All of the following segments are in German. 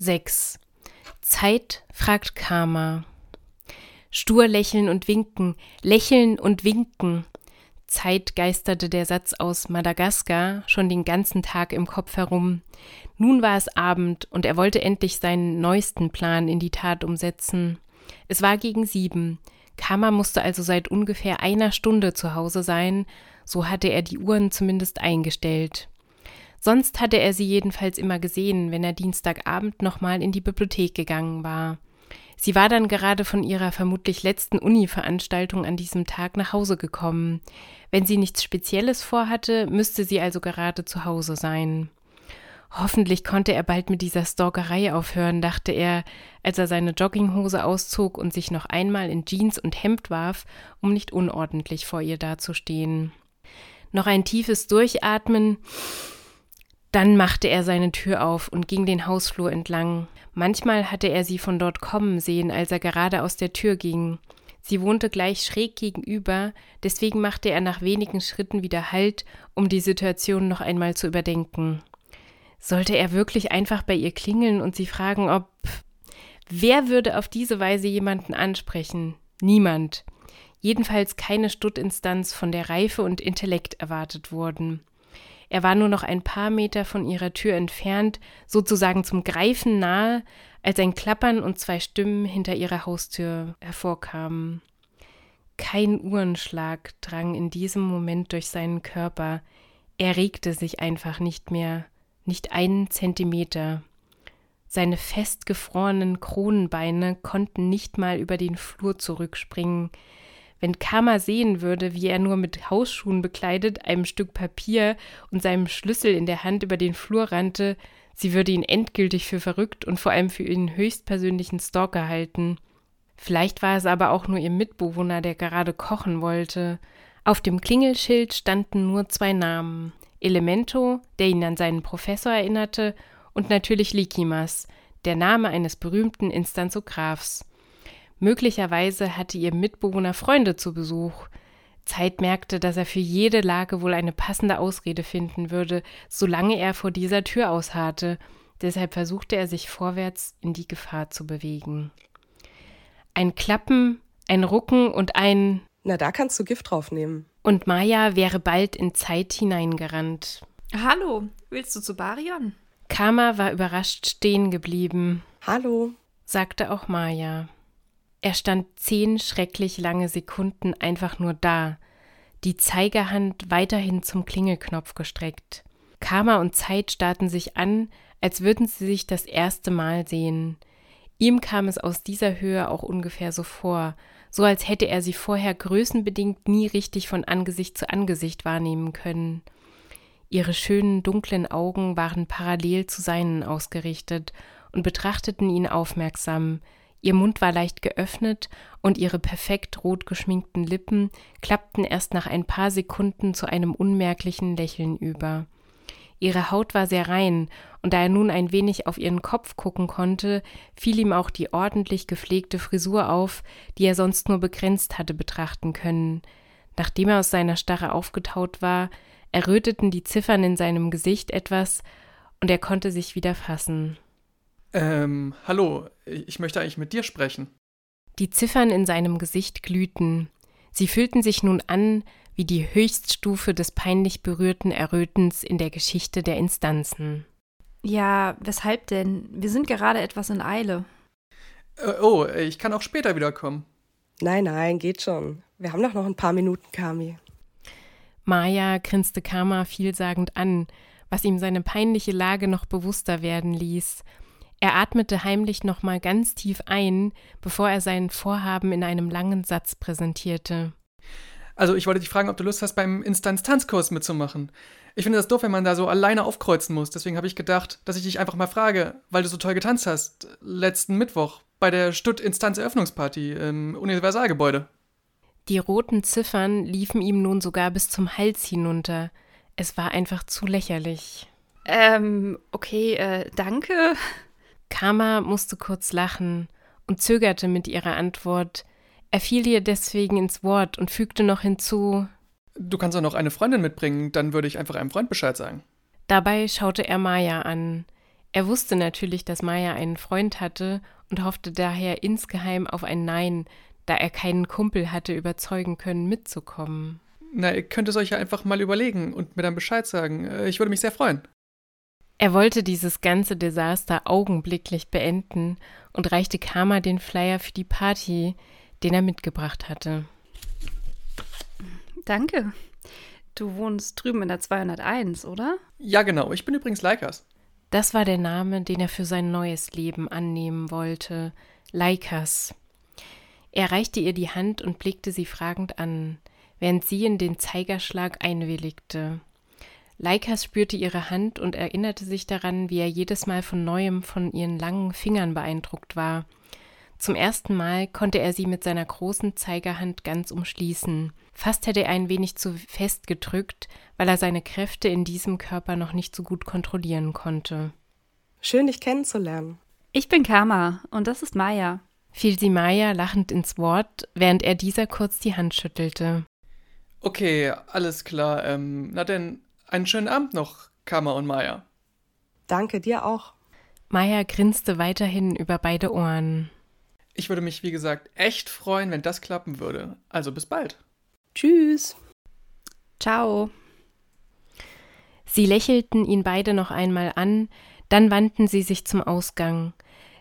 6. Zeit fragt Karma. Stur lächeln und winken, lächeln und winken. Zeit geisterte der Satz aus Madagaskar schon den ganzen Tag im Kopf herum. Nun war es Abend und er wollte endlich seinen neuesten Plan in die Tat umsetzen. Es war gegen sieben. Karma musste also seit ungefähr einer Stunde zu Hause sein, so hatte er die Uhren zumindest eingestellt. Sonst hatte er sie jedenfalls immer gesehen, wenn er Dienstagabend nochmal in die Bibliothek gegangen war. Sie war dann gerade von ihrer vermutlich letzten Uni-Veranstaltung an diesem Tag nach Hause gekommen. Wenn sie nichts Spezielles vorhatte, müsste sie also gerade zu Hause sein. Hoffentlich konnte er bald mit dieser Stalkerei aufhören, dachte er, als er seine Jogginghose auszog und sich noch einmal in Jeans und Hemd warf, um nicht unordentlich vor ihr dazustehen. Noch ein tiefes Durchatmen, dann machte er seine Tür auf und ging den Hausflur entlang. Manchmal hatte er sie von dort kommen sehen, als er gerade aus der Tür ging. Sie wohnte gleich schräg gegenüber, deswegen machte er nach wenigen Schritten wieder Halt, um die Situation noch einmal zu überdenken. Sollte er wirklich einfach bei ihr klingeln und sie fragen, ob. Wer würde auf diese Weise jemanden ansprechen? Niemand. Jedenfalls keine Stuttinstanz, von der Reife und Intellekt erwartet wurden. Er war nur noch ein paar Meter von ihrer Tür entfernt, sozusagen zum Greifen nahe, als ein Klappern und zwei Stimmen hinter ihrer Haustür hervorkamen. Kein Uhrenschlag drang in diesem Moment durch seinen Körper. Er regte sich einfach nicht mehr, nicht einen Zentimeter. Seine festgefrorenen Kronenbeine konnten nicht mal über den Flur zurückspringen. Wenn Karma sehen würde, wie er nur mit Hausschuhen bekleidet, einem Stück Papier und seinem Schlüssel in der Hand über den Flur rannte, sie würde ihn endgültig für verrückt und vor allem für ihren höchstpersönlichen Stalker halten. Vielleicht war es aber auch nur ihr Mitbewohner, der gerade kochen wollte. Auf dem Klingelschild standen nur zwei Namen. Elemento, der ihn an seinen Professor erinnerte, und natürlich Likimas, der Name eines berühmten Instanzographs. Möglicherweise hatte ihr Mitbewohner Freunde zu Besuch. Zeit merkte, dass er für jede Lage wohl eine passende Ausrede finden würde, solange er vor dieser Tür ausharrte. Deshalb versuchte er sich vorwärts in die Gefahr zu bewegen. Ein Klappen, ein Rucken und ein Na, da kannst du Gift draufnehmen. Und Maya wäre bald in Zeit hineingerannt. Hallo, willst du zu Barion? Karma war überrascht stehen geblieben. Hallo, sagte auch Maya. Er stand zehn schrecklich lange Sekunden einfach nur da, die Zeigerhand weiterhin zum Klingelknopf gestreckt. Karma und Zeit starrten sich an, als würden sie sich das erste Mal sehen. Ihm kam es aus dieser Höhe auch ungefähr so vor, so als hätte er sie vorher größenbedingt nie richtig von Angesicht zu Angesicht wahrnehmen können. Ihre schönen dunklen Augen waren parallel zu seinen ausgerichtet und betrachteten ihn aufmerksam, Ihr Mund war leicht geöffnet und ihre perfekt rot geschminkten Lippen klappten erst nach ein paar Sekunden zu einem unmerklichen Lächeln über. Ihre Haut war sehr rein, und da er nun ein wenig auf ihren Kopf gucken konnte, fiel ihm auch die ordentlich gepflegte Frisur auf, die er sonst nur begrenzt hatte betrachten können. Nachdem er aus seiner Starre aufgetaut war, erröteten die Ziffern in seinem Gesicht etwas, und er konnte sich wieder fassen. Ähm, hallo, ich möchte eigentlich mit dir sprechen. Die Ziffern in seinem Gesicht glühten. Sie fühlten sich nun an wie die Höchststufe des peinlich berührten Errötens in der Geschichte der Instanzen. Ja, weshalb denn? Wir sind gerade etwas in Eile. Äh, oh, ich kann auch später wiederkommen. Nein, nein, geht schon. Wir haben doch noch ein paar Minuten, Kami. Maya grinste Karma vielsagend an, was ihm seine peinliche Lage noch bewusster werden ließ er atmete heimlich nochmal ganz tief ein, bevor er sein Vorhaben in einem langen Satz präsentierte. Also, ich wollte dich fragen, ob du Lust hast, beim Instanz-Tanzkurs mitzumachen. Ich finde das doof, wenn man da so alleine aufkreuzen muss. Deswegen habe ich gedacht, dass ich dich einfach mal frage, weil du so toll getanzt hast, letzten Mittwoch bei der Stutt-Instanz-Eröffnungsparty im Universalgebäude. Die roten Ziffern liefen ihm nun sogar bis zum Hals hinunter. Es war einfach zu lächerlich. Ähm, okay, äh, danke. Karma musste kurz lachen und zögerte mit ihrer Antwort. Er fiel ihr deswegen ins Wort und fügte noch hinzu Du kannst auch noch eine Freundin mitbringen, dann würde ich einfach einem Freund Bescheid sagen. Dabei schaute er Maya an. Er wusste natürlich, dass Maya einen Freund hatte und hoffte daher insgeheim auf ein Nein, da er keinen Kumpel hatte überzeugen können, mitzukommen. Na, ihr könnt es euch ja einfach mal überlegen und mir dann Bescheid sagen. Äh, ich würde mich sehr freuen. Er wollte dieses ganze Desaster augenblicklich beenden und reichte Karma den Flyer für die Party, den er mitgebracht hatte. Danke. Du wohnst drüben in der 201, oder? Ja, genau. Ich bin übrigens Leikas. Das war der Name, den er für sein neues Leben annehmen wollte. Leikas. Er reichte ihr die Hand und blickte sie fragend an, während sie in den Zeigerschlag einwilligte. Leikas spürte ihre Hand und erinnerte sich daran, wie er jedes Mal von neuem von ihren langen Fingern beeindruckt war. Zum ersten Mal konnte er sie mit seiner großen Zeigerhand ganz umschließen. Fast hätte er ein wenig zu fest gedrückt, weil er seine Kräfte in diesem Körper noch nicht so gut kontrollieren konnte. Schön, dich kennenzulernen. Ich bin Karma und das ist Maya. Fiel sie Maya lachend ins Wort, während er dieser kurz die Hand schüttelte. Okay, alles klar. Ähm, na denn, einen schönen Abend noch, Karma und Maya. Danke, dir auch. Maya grinste weiterhin über beide Ohren. Ich würde mich, wie gesagt, echt freuen, wenn das klappen würde. Also bis bald. Tschüss. Ciao. Sie lächelten ihn beide noch einmal an, dann wandten sie sich zum Ausgang.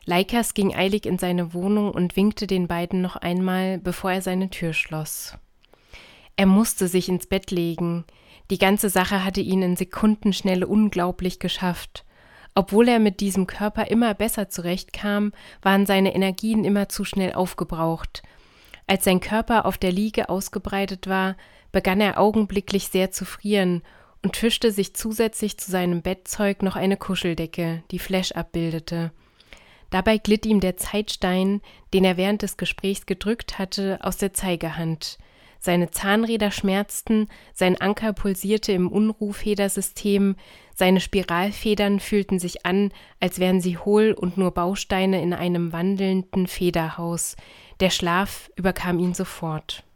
Leikas ging eilig in seine Wohnung und winkte den beiden noch einmal, bevor er seine Tür schloss. Er musste sich ins Bett legen. Die ganze Sache hatte ihn in Sekundenschnelle unglaublich geschafft. Obwohl er mit diesem Körper immer besser zurechtkam, waren seine Energien immer zu schnell aufgebraucht. Als sein Körper auf der Liege ausgebreitet war, begann er augenblicklich sehr zu frieren und fischte sich zusätzlich zu seinem Bettzeug noch eine Kuscheldecke, die Flash abbildete. Dabei glitt ihm der Zeitstein, den er während des Gesprächs gedrückt hatte, aus der Zeigehand. Seine Zahnräder schmerzten, sein Anker pulsierte im Unruhfedersystem, seine Spiralfedern fühlten sich an, als wären sie hohl und nur Bausteine in einem wandelnden Federhaus. Der Schlaf überkam ihn sofort.